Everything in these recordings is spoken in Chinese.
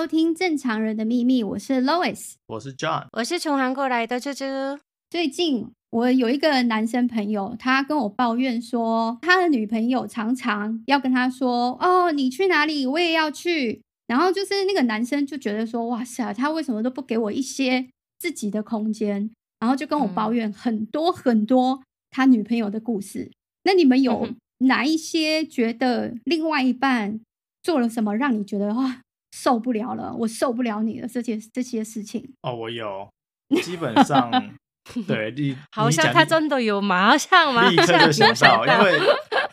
收听《正常人的秘密》，我是 Lois，我是 John，我是从韩国来的猪猪。最近我有一个男生朋友，他跟我抱怨说，他的女朋友常常要跟他说：“哦，你去哪里，我也要去。”然后就是那个男生就觉得说：“哇塞，他为什么都不给我一些自己的空间？”然后就跟我抱怨很多很多他女朋友的故事。嗯、那你们有哪一些觉得另外一半做了什么让你觉得哇受不了了？我受不了你了这些这些事情？哦，我有，基本上。对你，好像他真的有，马上马上立刻就想到，因为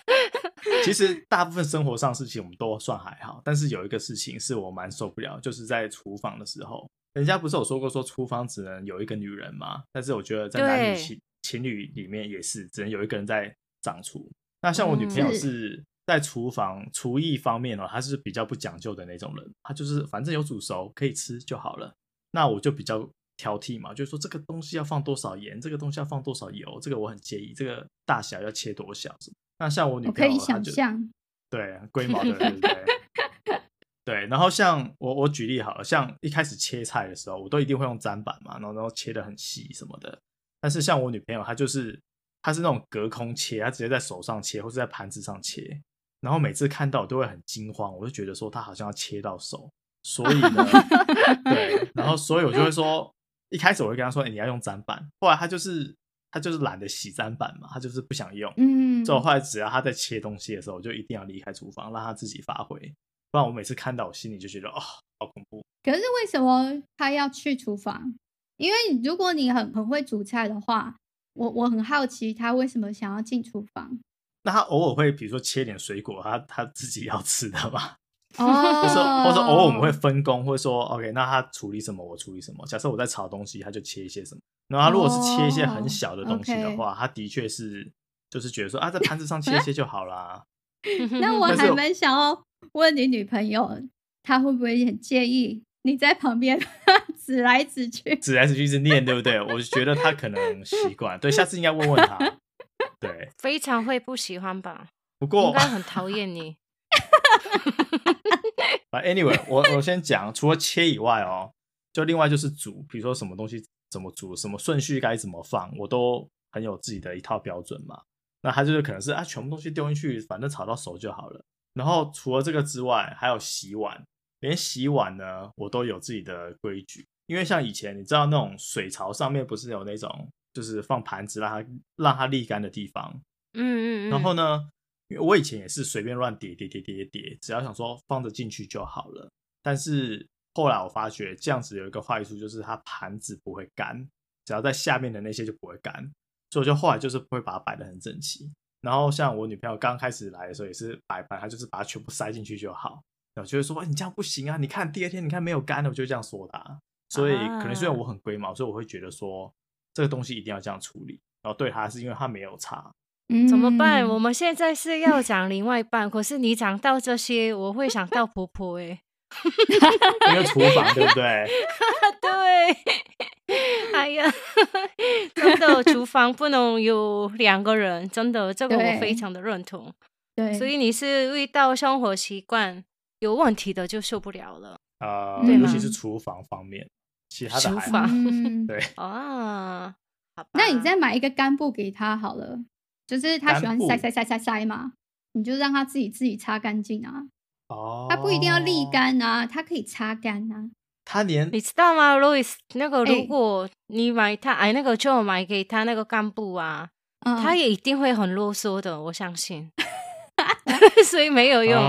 其实大部分生活上事情我们都算还好，但是有一个事情是我蛮受不了，就是在厨房的时候，人家不是有说过说厨房只能有一个女人吗？但是我觉得在男女情情侣里面也是只能有一个人在掌厨。那像我女朋友是在厨房厨艺方面哦，他是比较不讲究的那种人，他就是反正有煮熟可以吃就好了。那我就比较。挑剔嘛，就是说这个东西要放多少盐，这个东西要放多少油，这个我很介意。这个大小要切多小？那像我女朋友，我可以想象，对，龟毛的，对不对？对。然后像我，我举例好了，像一开始切菜的时候，我都一定会用砧板嘛，然后然后切的很细什么的。但是像我女朋友，她就是她是那种隔空切，她直接在手上切，或是在盘子上切。然后每次看到我都会很惊慌，我就觉得说他好像要切到手，所以呢，对，然后 所以我就会说。一开始我会跟他说：“欸，你要用砧板。”后来他就是他就是懒得洗砧板嘛，他就是不想用。嗯，所以我后来只要他在切东西的时候，我就一定要离开厨房，让他自己发挥。不然我每次看到，我心里就觉得哦，好恐怖。可是为什么他要去厨房？因为如果你很很会煮菜的话，我我很好奇他为什么想要进厨房。那他偶尔会比如说切点水果，他他自己要吃的吧。哦，或者或者偶尔我们会分工，或者说 OK，那他处理什么，我处理什么。假设我在炒东西，他就切一些什么。然后他如果是切一些很小的东西的话，oh. 他的确是就是觉得说啊，在盘子上切一些就好啦。那我还蛮想要问你女朋友，她会不会很介意你在旁边 指来指去，指来指去一直念，对不对？我觉得她可能习惯，对，下次应该问问他。对，非常会不喜欢吧？不过应该很讨厌你。啊，Anyway，我我先讲，除了切以外哦，就另外就是煮，比如说什么东西怎么煮，什么顺序该怎么放，我都很有自己的一套标准嘛。那他就是可能是啊，全部东西丢进去，反正炒到熟就好了。然后除了这个之外，还有洗碗，连洗碗呢，我都有自己的规矩。因为像以前你知道那种水槽上面不是有那种就是放盘子让它让它沥干的地方，嗯嗯嗯，然后呢？因为我以前也是随便乱叠叠叠叠叠，只要想说放着进去就好了。但是后来我发觉这样子有一个坏处，就是它盘子不会干，只要在下面的那些就不会干。所以我就后来就是不会把它摆得很整齐。然后像我女朋友刚开始来的时候也是摆盘，她就是把它全部塞进去就好。然后就会说：“你这样不行啊！你看第二天你看没有干的，我就这样说她。所以可能虽然我很龟毛，所以我会觉得说这个东西一定要这样处理。然后对他是因为他没有差。怎么办？我们现在是要讲另外一半，可是你讲到这些，我会想到婆婆哎，因为厨房对不对？对，哎呀，真的厨房不能有两个人，真的这个我非常的认同。对，所以你是遇到生活习惯有问题的就受不了了啊，呃、尤其是厨房方面，其他的还 好。对啊，那你再买一个干布给他好了。就是他喜欢塞塞塞塞塞嘛，你就让他自己自己擦干净啊。哦，他不一定要沥干啊，他可以擦干啊。他连你知道吗，Louis？那个如果你买他哎，那个就买给他那个干布啊，嗯、他也一定会很啰嗦的，我相信。所以没有用，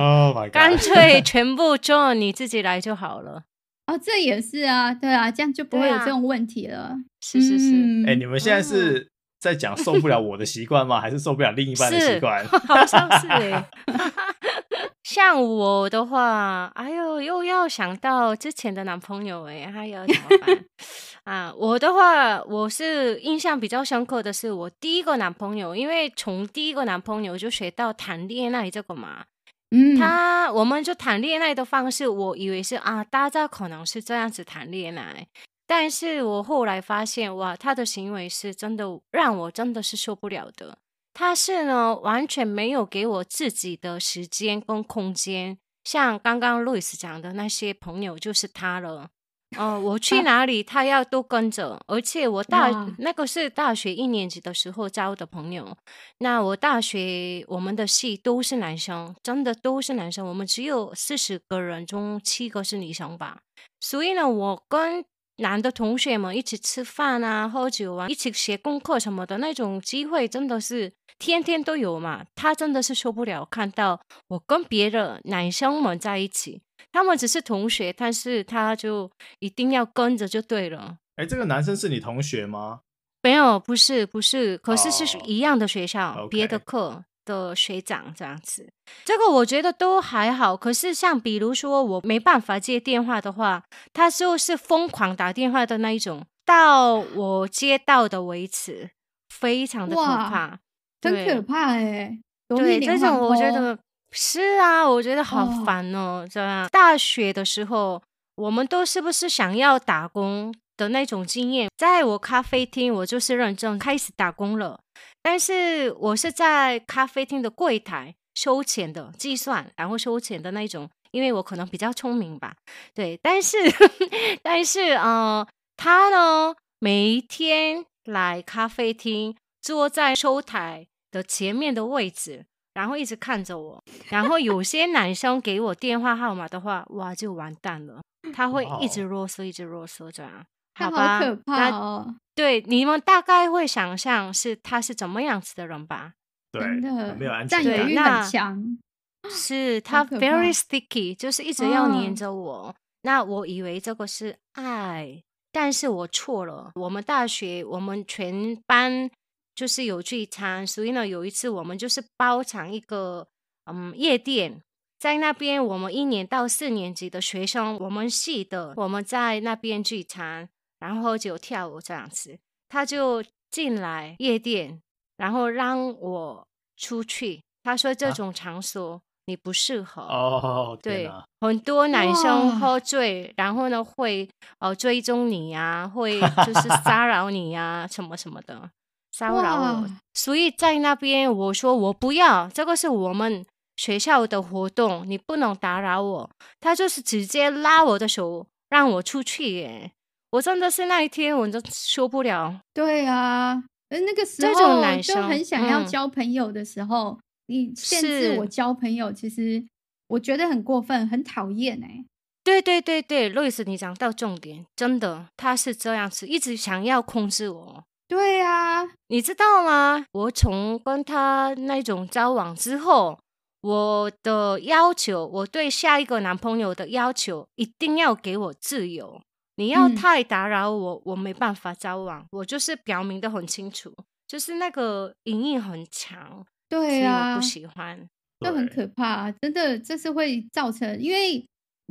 干、oh、脆全部就你自己来就好了。哦，这也是啊，对啊，这样就不会有这种问题了。啊、是是是，哎、嗯欸，你们现在是。嗯在讲受不了我的习惯吗？还是受不了另一半的习惯？好像是哎。像我的话，哎呦，又要想到之前的男朋友哎，还要怎么办 啊？我的话，我是印象比较深刻的是我第一个男朋友，因为从第一个男朋友就学到谈恋爱这个嘛。嗯，他我们就谈恋爱的方式，我以为是啊，大家可能是这样子谈恋爱。但是我后来发现，哇，他的行为是真的让我真的是受不了的。他是呢，完全没有给我自己的时间跟空间，像刚刚路易斯讲的那些朋友，就是他了。哦、呃，我去哪里，他要都跟着。而且我大那个是大学一年级的时候交的朋友。那我大学我们的系都是男生，真的都是男生。我们只有四十个人中七个是女生吧。所以呢，我跟男的同学们一起吃饭啊、喝酒啊、一起写功课什么的那种机会，真的是天天都有嘛。他真的是受不了看到我跟别的男生们在一起。他们只是同学，但是他就一定要跟着就对了。哎，这个男生是你同学吗？没有，不是，不是，可是是一样的学校，oh, 别的课的学长这样子。这个我觉得都还好。可是像比如说我没办法接电话的话，他就是疯狂打电话的那一种，到我接到的为止，非常的可怕，真可怕哎。对，这种我觉得。是啊，我觉得好烦哦，这样、哦。大学的时候，我们都是不是想要打工的那种经验？在我咖啡厅，我就是认真开始打工了。但是我是在咖啡厅的柜台收钱的，计算然后收钱的那种，因为我可能比较聪明吧。对，但是 但是呃，他呢，每一天来咖啡厅，坐在收台的前面的位置。然后一直看着我，然后有些男生给我电话号码的话，哇，就完蛋了。他会一直啰嗦，一直啰嗦，这样，好吧？好可怕哦！对，你们大概会想象是他是怎么样子的人吧？对，真的没有安全感，占有欲很强。是他 very sticky，就是一直要黏着我。哦。那我以为这个是爱，但是我错了。我们大学，我们全班。就是有聚餐，所以呢，有一次我们就是包场一个嗯夜店，在那边我们一年到四年级的学生，我们系的，我们在那边聚餐，然后喝酒跳舞这样子。他就进来夜店，然后让我出去。他说这种场所你不适合。哦，对，很多男生喝醉，然后呢会呃追踪你啊，会 就是骚扰你啊，什么什么的。骚扰我，所以在那边我说我不要，这个是我们学校的活动，你不能打扰我。他就是直接拉我的手让我出去耶，我真的是那一天我就受不了。对啊，那个时候这种男生很想要交朋友的时候，嗯、你限制我交朋友，其实我觉得很过分，很讨厌哎。对对对对，路易斯，你讲到重点，真的他是这样子，一直想要控制我。对呀、啊，你知道吗？我从跟他那种交往之后，我的要求，我对下一个男朋友的要求，一定要给我自由。你要太打扰我，嗯、我没办法交往。我就是表明的很清楚，就是那个隐隐很强。对啊，我不喜欢，都很可怕。真的，这是会造成，因为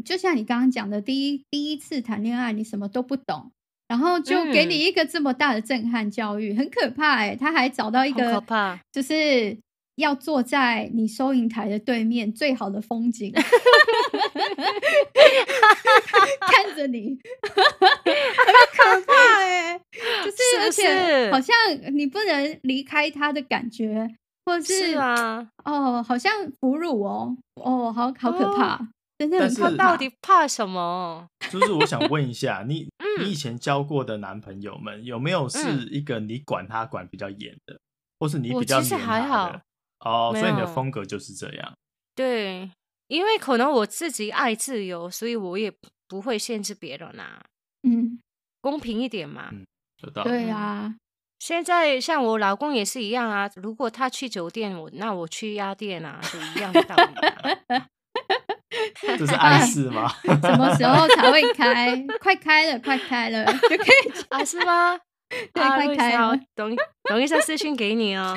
就像你刚刚讲的，第一第一次谈恋爱，你什么都不懂。然后就给你一个这么大的震撼教育，嗯、很可怕哎！他还找到一个，就是要坐在你收银台的对面，最好的风景，看着你，很可怕哎！就是而且好像你不能离开他的感觉，或者是，是啊，哦，好像哺乳哦，哦，好好可怕。哦真的，他到底怕什么？就是我想问一下，你你以前交过的男朋友们有没有是一个你管他管比较严的，嗯、或是你比较黏他的？其实还好哦，所以你的风格就是这样。对，因为可能我自己爱自由，所以我也不会限制别人啊。嗯，公平一点嘛。嗯，知道。对啊，现在像我老公也是一样啊。如果他去酒店，我那我去鸭店啊，就一样的道理、啊。这是 暗示吗？什么时候才会开？快开了，快开了 就可以啊？是吗？对，啊、快开了。等等一下私讯给你哦。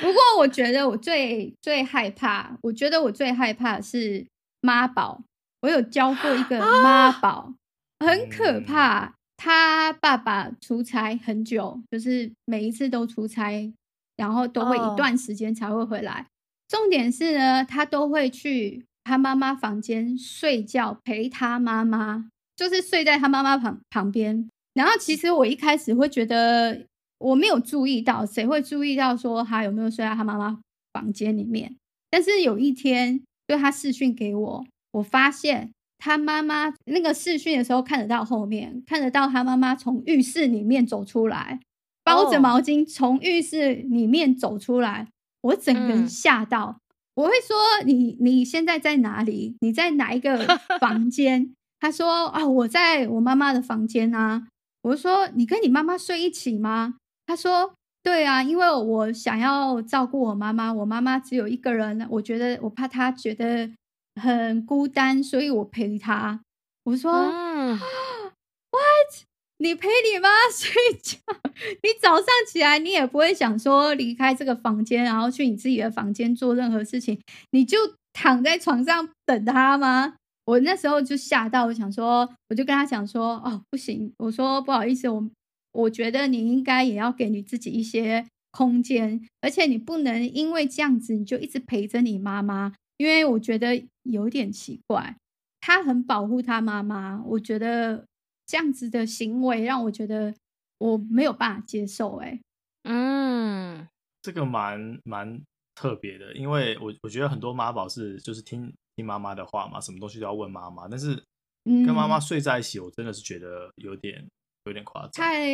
不过我觉得我最最害怕，我觉得我最害怕是妈宝。我有教过一个妈宝，啊、很可怕。他爸爸出差很久，就是每一次都出差，然后都会一段时间才会回来。哦重点是呢，他都会去他妈妈房间睡觉，陪他妈妈，就是睡在他妈妈旁旁边。然后其实我一开始会觉得我没有注意到，谁会注意到说他有没有睡在他妈妈房间里面？但是有一天，就他视讯给我，我发现他妈妈那个视讯的时候看得到后面，看得到他妈妈从浴室里面走出来，包着毛巾从浴室里面走出来，我整个人吓到。嗯、我会说：“你你现在在哪里？你在哪一个 房间？”他说：“啊，我在我妈妈的房间啊。”我说：“你跟你妈妈睡一起吗？”他说。对啊，因为我想要照顾我妈妈，我妈妈只有一个人，我觉得我怕她觉得很孤单，所以我陪她。我说、嗯、What？你陪你妈 睡觉？你早上起来你也不会想说离开这个房间，然后去你自己的房间做任何事情，你就躺在床上等她吗？我那时候就吓到，我想说，我就跟他讲说，哦，不行，我说不好意思，我。我觉得你应该也要给你自己一些空间，而且你不能因为这样子你就一直陪着你妈妈，因为我觉得有点奇怪。他很保护他妈妈，我觉得这样子的行为让我觉得我没有办法接受。哎，嗯，这个蛮蛮特别的，因为我我觉得很多妈宝是就是听听妈妈的话嘛，什么东西都要问妈妈，但是跟妈妈睡在一起，我真的是觉得有点。有点夸张，太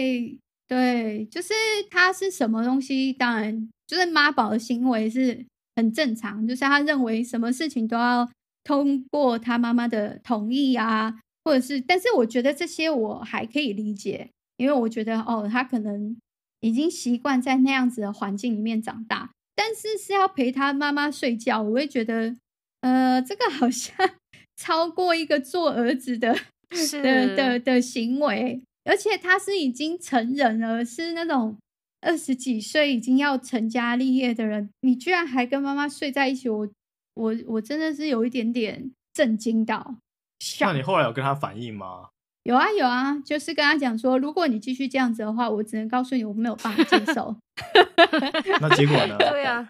对，就是他是什么东西，当然就是妈宝的行为是很正常，就是他认为什么事情都要通过他妈妈的同意啊，或者是，但是我觉得这些我还可以理解，因为我觉得哦，他可能已经习惯在那样子的环境里面长大，但是是要陪他妈妈睡觉，我会觉得，呃，这个好像 超过一个做儿子的 的的的行为。而且他是已经成人了，是那种二十几岁已经要成家立业的人，你居然还跟妈妈睡在一起，我我我真的是有一点点震惊到。那你后来有跟他反映吗？有啊有啊，就是跟他讲说，如果你继续这样子的话，我只能告诉你，我没有办法接受。那结果呢？对啊。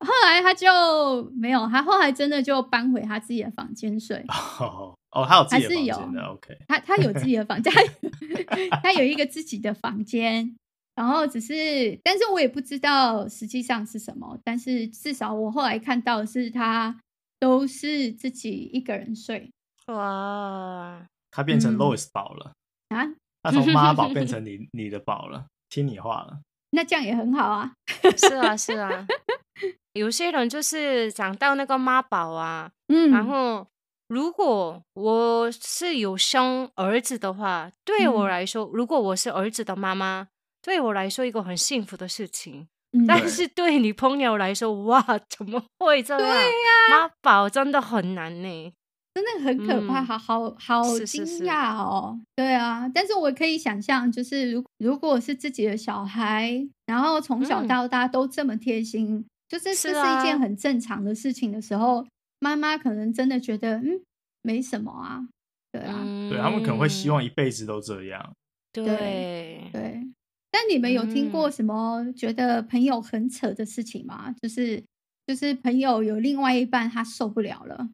后来他就没有，他后来真的就搬回他自己的房间睡。哦，哦，他有自己的房间的，OK。他 他有自己的房间，他有一个自己的房间。然后只是，但是我也不知道实际上是什么。但是至少我后来看到的是，他都是自己一个人睡。哇，他变成 Lois 宝了、嗯、啊！他从妈宝变成 你你的宝了，听你话了。那这样也很好啊。是啊，是啊。有些人就是长到那个妈宝啊，嗯，然后如果我是有生儿子的话，对我来说，嗯、如果我是儿子的妈妈，对我来说一个很幸福的事情。嗯、但是对女朋友来说，哇，怎么会这样？对呀、啊，妈宝真的很难呢，真的很可怕，嗯、好好好惊讶哦。是是是对啊，但是我可以想象，就是如如果是自己的小孩，然后从小到大都这么贴心。嗯就是这是一件很正常的事情的时候，妈妈、啊、可能真的觉得嗯没什么啊，对啊，对他们可能会希望一辈子都这样，对对。但你们有听过什么觉得朋友很扯的事情吗？就是就是朋友有另外一半他受不了了。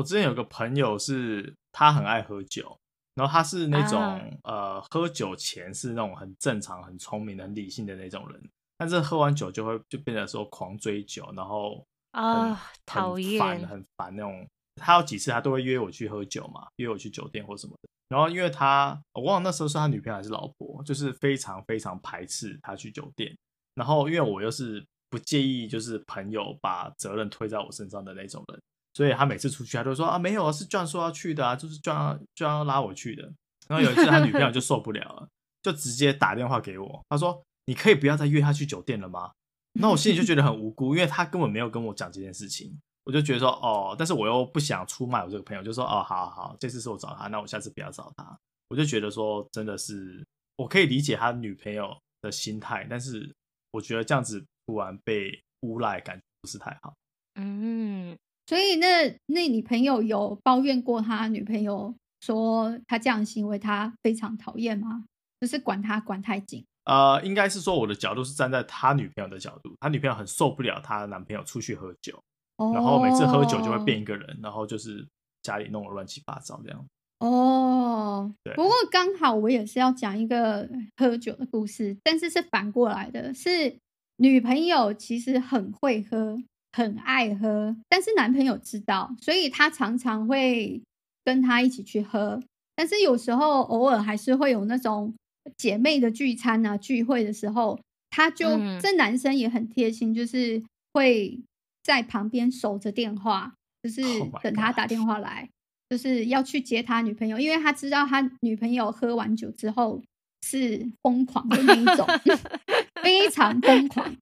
我之前有个朋友是他很爱喝酒，然后他是那种、啊、呃喝酒前是那种很正常、很聪明、很理性的那种人。但是喝完酒就会就变得说狂追酒，然后啊讨厌，很烦很烦那种。他有几次他都会约我去喝酒嘛，约我去酒店或什么的。然后因为他我忘了那时候是他女朋友还是老婆，就是非常非常排斥他去酒店。然后因为我又是不介意就是朋友把责任推在我身上的那种人，所以他每次出去他都说啊没有啊是 John 说要去的啊，就是 John John 要拉我去的。然后有一次他女朋友就受不了了，就直接打电话给我，他说。你可以不要再约他去酒店了吗？那我心里就觉得很无辜，因为他根本没有跟我讲这件事情。我就觉得说，哦，但是我又不想出卖我这个朋友，就说，哦，好好好，这次是我找他，那我下次不要找他。我就觉得说，真的是我可以理解他女朋友的心态，但是我觉得这样子突然被诬赖，感觉不是太好。嗯，所以那那你朋友有抱怨过他女朋友说他这样行为他非常讨厌吗？就是管他管太紧。呃，应该是说我的角度是站在他女朋友的角度，他女朋友很受不了他男朋友出去喝酒，oh. 然后每次喝酒就会变一个人，然后就是家里弄得乱七八糟这样。哦，oh. 对。不过刚好我也是要讲一个喝酒的故事，但是是反过来的，是女朋友其实很会喝，很爱喝，但是男朋友知道，所以他常常会跟他一起去喝。但是有时候偶尔还是会有那种姐妹的聚餐啊、聚会的时候，他就、嗯、这男生也很贴心，就是会在旁边守着电话，就是等他打电话来，就是要去接他女朋友，因为他知道他女朋友喝完酒之后是疯狂的那一种，非常疯狂。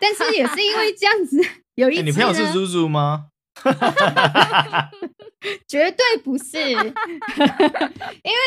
但是也是因为这样子，有一次、欸、女朋友是猪猪吗？绝对不是，因为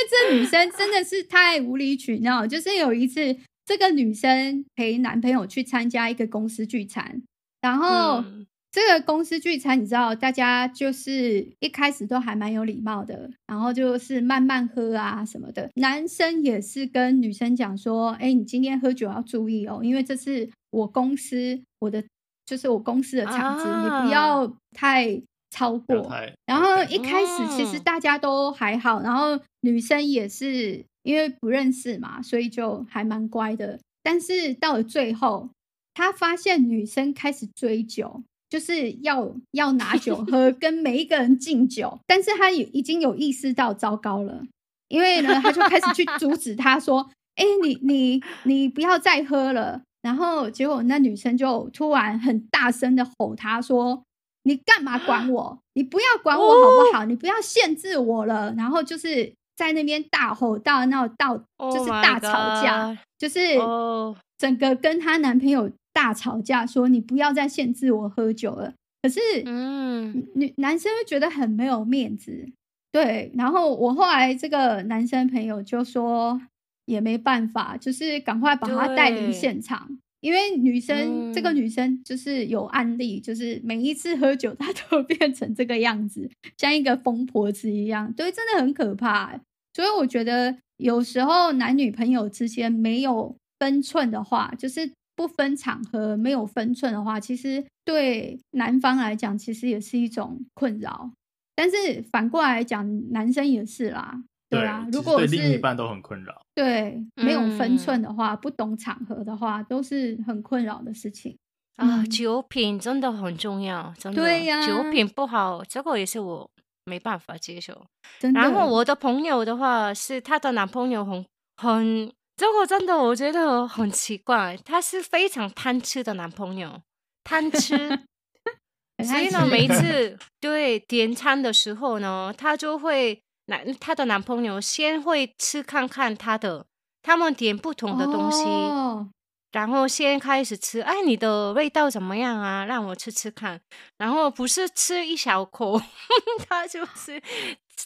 这女生真的是太无理取闹。就是有一次，这个女生陪男朋友去参加一个公司聚餐，然后、嗯、这个公司聚餐，你知道，大家就是一开始都还蛮有礼貌的，然后就是慢慢喝啊什么的。男生也是跟女生讲说：“哎，你今天喝酒要注意哦，因为这是我公司我的。”就是我公司的场子，啊、你不要太超过。然后一开始其实大家都还好，嗯、然后女生也是因为不认识嘛，所以就还蛮乖的。但是到了最后，他发现女生开始追酒，就是要要拿酒喝，跟每一个人敬酒。但是他也已经有意识到糟糕了，因为呢，他就开始去 阻止他说：“哎，你你你不要再喝了。”然后结果那女生就突然很大声的吼他说：“你干嘛管我？你不要管我好不好？你不要限制我了。”然后就是在那边大吼大闹到就是大吵架，就是整个跟她男朋友大吵架，说：“你不要再限制我喝酒了。”可是嗯，女男生会觉得很没有面子，对。然后我后来这个男生朋友就说。也没办法，就是赶快把他带离现场，因为女生、嗯、这个女生就是有案例，就是每一次喝酒她都变成这个样子，像一个疯婆子一样，对，真的很可怕。所以我觉得有时候男女朋友之间没有分寸的话，就是不分场合、没有分寸的话，其实对男方来讲其实也是一种困扰。但是反过来讲，男生也是啦。对啊，如果是对另一半都很困扰，对，没有分寸的话，嗯、不懂场合的话，都是很困扰的事情啊。酒品真的很重要，真的。对呀、啊，酒品不好，这个也是我没办法接受。然后我的朋友的话，是她的男朋友很很，这个真的我觉得很奇怪，他是非常贪吃的男朋友，贪吃。所以呢，每一次 对点餐的时候呢，他就会。男她的男朋友先会吃看看他的，他们点不同的东西，oh. 然后先开始吃。哎，你的味道怎么样啊？让我吃吃看。然后不是吃一小口，他就是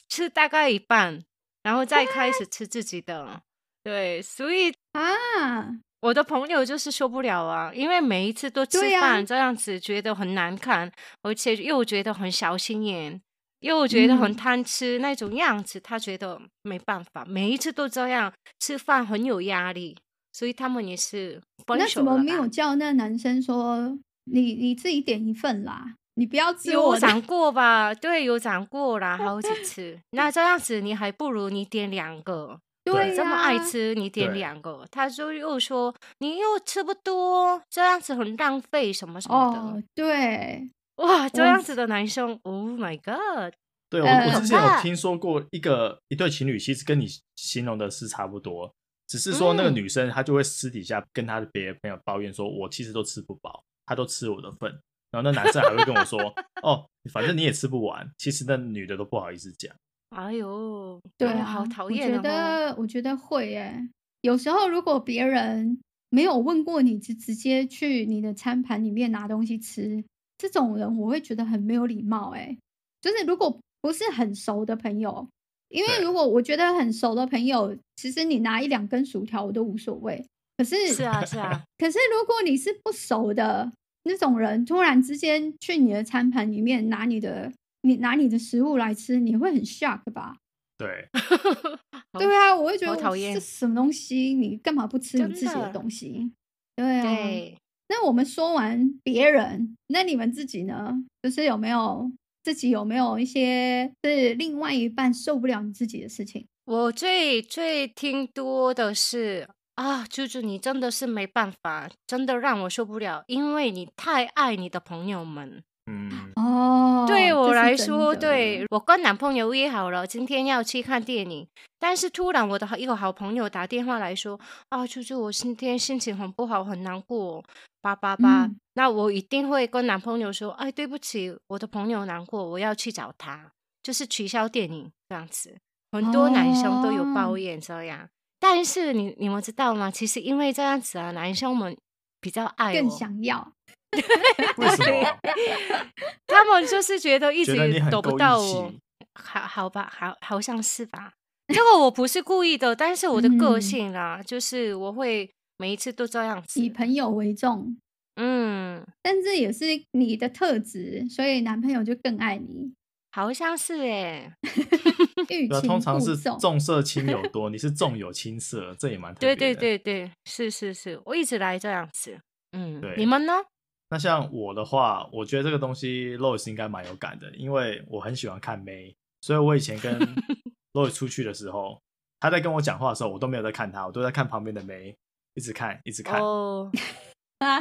吃大概一半，然后再开始吃自己的。对，所以啊，我的朋友就是受不了啊，因为每一次都吃饭这样子，觉得很难看，而且又觉得很小心眼。又觉得很贪吃那种样子，嗯，他觉得没办法，每一次都这样吃饭很有压力，所以他们也是分手。那怎么没有叫那男生说你你自己点一份啦？你不要吃我。有讲过吧？对，有讲过啦，好几 次。那这样子你还不如你点两个，对，这么爱吃你点两个，他就又说你又吃不多，这样子很浪费什么什么的。哦，对。哇，这样子的男生，Oh my God！对，我我之前有听说过一个一对情侣，其实跟你形容的是差不多，只是说那个女生她就会私底下跟她的别的朋友抱怨说，我其实都吃不饱，她都吃我的份，然后那男生还会跟我说，哦，反正你也吃不完，其实那女的都不好意思讲。哎呦，对啊，好讨厌。我觉得我觉得会耶，有时候如果别人没有问过你，就直接去你的餐盘里面拿东西吃。这种人我会觉得很没有礼貌，哎，就是如果不是很熟的朋友，因为如果我觉得很熟的朋友，其实你拿一两根薯条我都无所谓。可是是啊是啊，可是如果你是不熟的那种人，突然之间去你的餐盘里面拿你的你拿你的食物来吃，你会很 shock 吧？对，对啊，我会觉得讨厌，这什么东西？你干嘛不吃你自己的东西？对啊。对那我们说完别人，那你们自己呢？就是有没有自己有没有一些是另外一半受不了你自己的事情？我最最听多的是啊，猪猪，你真的是没办法，真的让我受不了，因为你太爱你的朋友们。嗯，哦，对我来说，对我跟男朋友约好了今天要去看电影，但是突然我的一个好朋友打电话来说，啊，啾啾，我今天心情很不好，很难过，八八八，那我一定会跟男朋友说，哎，对不起，我的朋友难过，我要去找他，就是取消电影这样子。很多男生都有抱怨这样，哦、但是你你们知道吗？其实因为这样子啊，男生们比较爱我，更想要。为什么？他们就是觉得一直躲不到我，好好吧，好好像是吧。这个我不是故意的，但是我的个性啦，嗯、就是我会每一次都这样子，以朋友为重。嗯，但是也是你的特质，所以男朋友就更爱你。好像是哎，通常是重色轻友多，你是重友轻色，这也蛮特。对对对对，是是是，我一直来这样子。嗯，对，你们呢？那像我的话，我觉得这个东西 Lois 应该蛮有感的，因为我很喜欢看妹，所以我以前跟 Lois 出去的时候，他在跟我讲话的时候，我都没有在看他，我都在看旁边的妹，一直看，一直看。哦。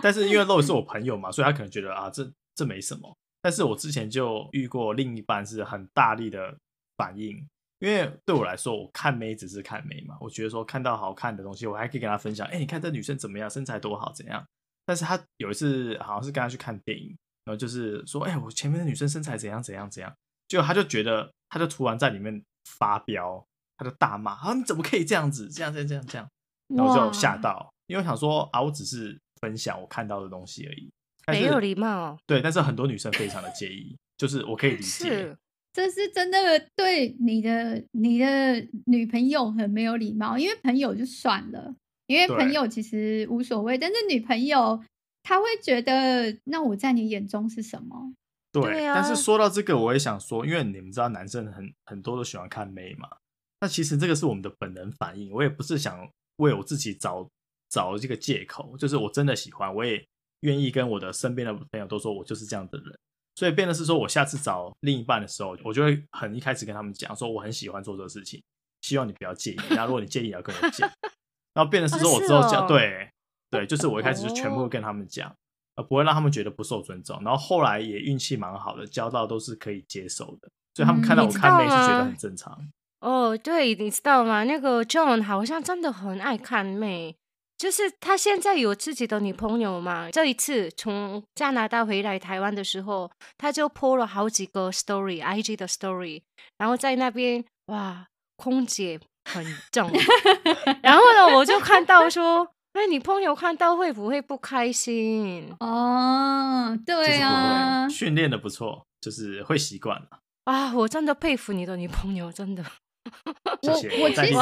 但是因为 Lois 是我朋友嘛，所以他可能觉得啊，这这没什么。但是我之前就遇过另一半是很大力的反应，因为对我来说，我看妹只是看妹嘛，我觉得说看到好看的东西，我还可以跟他分享，哎，你看这女生怎么样，身材多好，怎样。但是他有一次好像是跟他去看电影，然后就是说，哎，我前面的女生身材怎样怎样怎样，结果他就觉得，他就突然在里面发飙，他就大骂，啊，你怎么可以这样子，这样这样这样这样，然后就吓到，因为我想说啊，我只是分享我看到的东西而已，没有礼貌，对，但是很多女生非常的介意，就是我可以理解，是，这是真的对你的你的女朋友很没有礼貌，因为朋友就算了。因为朋友其实无所谓，但是女朋友她会觉得，那我在你眼中是什么？对，对啊、但是说到这个，我也想说，因为你们知道，男生很很多都喜欢看妹嘛。那其实这个是我们的本能反应，我也不是想为我自己找找这个借口，就是我真的喜欢，我也愿意跟我的身边的朋友都说我就是这样的人。所以变的是说，我下次找另一半的时候，我就会很一开始跟他们讲说，我很喜欢做这个事情，希望你不要介意。那如果你介意，要跟我讲。然后变的是说，我之后讲，对对，就是我一开始就全部跟他们讲，呃，不会让他们觉得不受尊重。然后后来也运气蛮好的，交到都是可以接受的，所以他们看到我看妹是觉得很正常。哦，对，你知道吗？那个 John 好像真的很爱看妹，就是他现在有自己的女朋友嘛。这一次从加拿大回来台湾的时候，他就 po 了好几个 story，IG 的 story，然后在那边哇，空姐。很重，然后呢，我就看到说，哎，你朋友看到会不会不开心？哦，对啊，训练的不错，就是会习惯了。啊，我真的佩服你的女朋友，真的。我我其实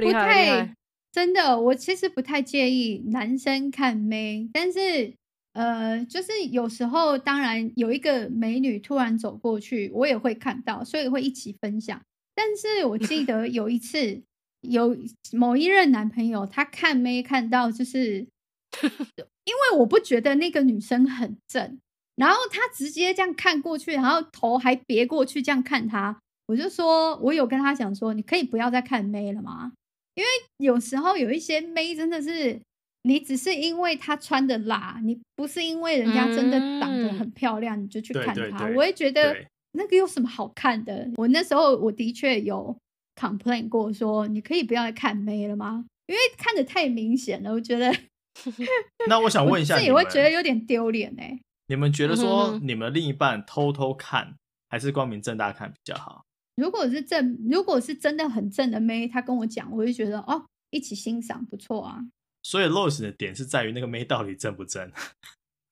不不太真的，我其实不太介意男生看妹，但是呃，就是有时候当然有一个美女突然走过去，我也会看到，所以会一起分享。但是我记得有一次，有某一任男朋友，他看妹看到，就是 因为我不觉得那个女生很正，然后他直接这样看过去，然后头还别过去这样看他，我就说，我有跟他讲说，你可以不要再看妹了吗？因为有时候有一些妹真的是，你只是因为她穿的辣，你不是因为人家真的长得很漂亮，你就去看她，我会觉得。那个有什么好看的？我那时候我的确有 complain 过，说你可以不要再看妹了吗？因为看的太明显了，我觉得。那我想问一下，自己会觉得有点丢脸哎。你们觉得说你们另一半偷偷看还是光明正大看比较好？如果是正，如果是真的很正的妹，他跟我讲，我就觉得哦，一起欣赏不错啊。所以 loss 的点是在于那个妹到底正不正？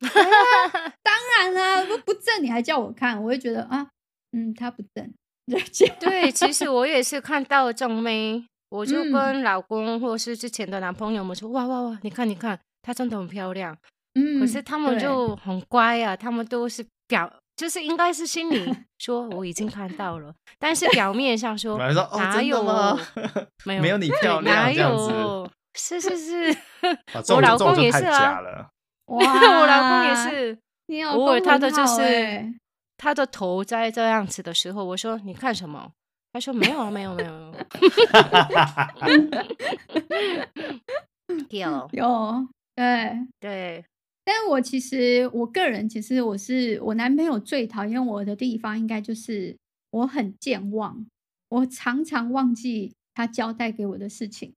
当然啦、啊，不不正你还叫我看，我会觉得啊，嗯，他不正。对，其实我也是看到正妹，我就跟老公或是之前的男朋友们说，嗯、哇哇哇，你看你看，她真的很漂亮。嗯，可是他们就很乖啊，他们都是表，就是应该是心里说我已经看到了，但是表面上说 哪有吗？没有，没有你漂亮，哪有？是是是，我老公也是啊。哇，我老公也是，偶尔他的就是他的头在这样子的时候，我说你看什么？他说没有啊，没有没有。有 有，对对。但我其实我个人，其实我是我男朋友最讨厌我的地方，应该就是我很健忘，我常常忘记他交代给我的事情，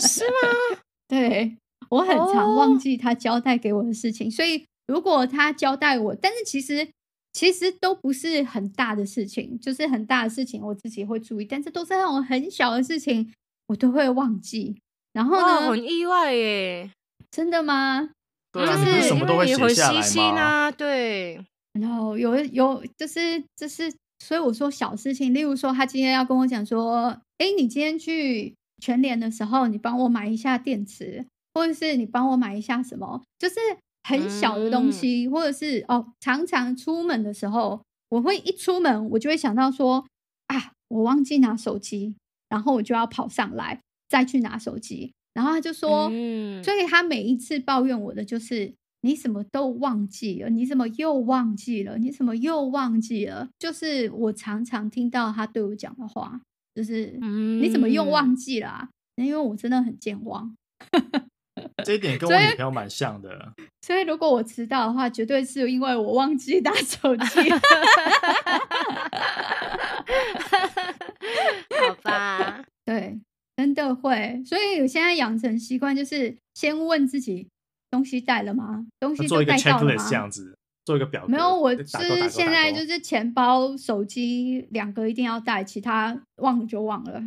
是吗？对，我很常忘记他交代给我的事情，oh. 所以如果他交代我，但是其实其实都不是很大的事情，就是很大的事情我自己会注意，但是都是那种很小的事情，我都会忘记。然后呢，很意外耶，真的吗？对啊，就是什么都会写下来吗？啊，对。然后有有就是就是，所以我说小事情，例如说他今天要跟我讲说，哎，你今天去全联的时候，你帮我买一下电池，或者是你帮我买一下什么，就是很小的东西，嗯、或者是哦，常常出门的时候，我会一出门我就会想到说啊，我忘记拿手机，然后我就要跑上来。再去拿手机，然后他就说，嗯，所以他每一次抱怨我的就是你怎么都忘记了，你怎么又忘记了，你怎么又忘记了？就是我常常听到他对我讲的话，就是你怎么又忘记了啊？因为我真的很健忘，这一点跟我女朋友蛮像的。所以如果我迟到的话，绝对是因为我忘记打手机。好吧，对。真的会，所以我现在养成习惯，就是先问自己东西带了吗？东西都带到了吗？这样子做一个表格。没有，我是现在就是钱包、手机两个一定要带，其他忘了就忘了。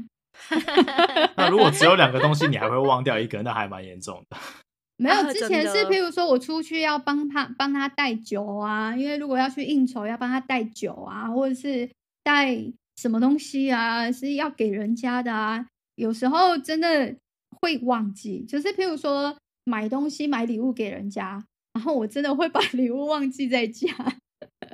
那如果只有两个东西，你还会忘掉一个，那还蛮严重的。没有，之前是譬如说我出去要帮他帮他带酒啊，因为如果要去应酬，要帮他带酒啊，或者是带什么东西啊，是要给人家的啊。有时候真的会忘记，就是譬如说买东西、买礼物给人家，然后我真的会把礼物忘记在家。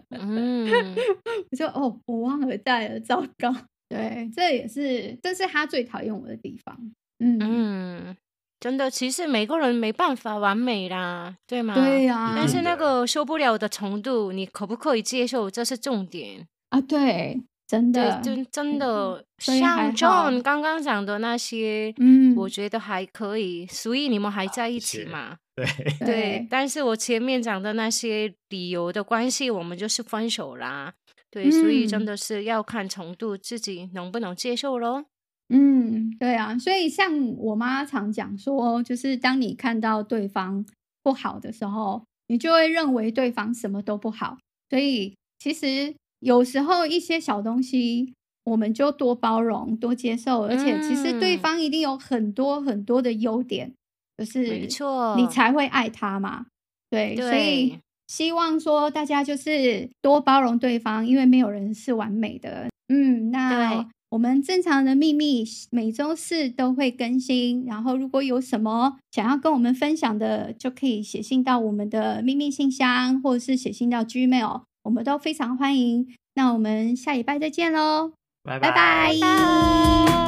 嗯，我说哦，我忘了带了，糟糕。对，这也是这是他最讨厌我的地方。嗯嗯，真的，其实每个人没办法完美啦，对吗？对呀、啊。但是那个受不了的程度，你可不可以接受？这是重点啊。对。真的，真真的，像 John 刚刚讲的那些，嗯，我觉得还可以，所以你们还在一起嘛？对对，对。但是我前面讲的那些理由的关系，我们就是分手啦。对，所以真的是要看程度，自己能不能接受咯。嗯，对啊。所以像我妈常讲说，就是当你看到对方不好的时候，你就会认为对方什么都不好。所以其实。有时候一些小东西，我们就多包容、多接受，而且其实对方一定有很多很多的优点，就是没错，你才会爱他嘛。对，对，所以希望说大家就是多包容对方，因为没有人是完美的。嗯，那我们正常的秘密每周四都会更新，然后如果有什么想要跟我们分享的，就可以写信到我们的秘密信箱，或者是写信到 Gmail。我们都非常欢迎，那我们下礼拜再见喽，拜拜。拜拜。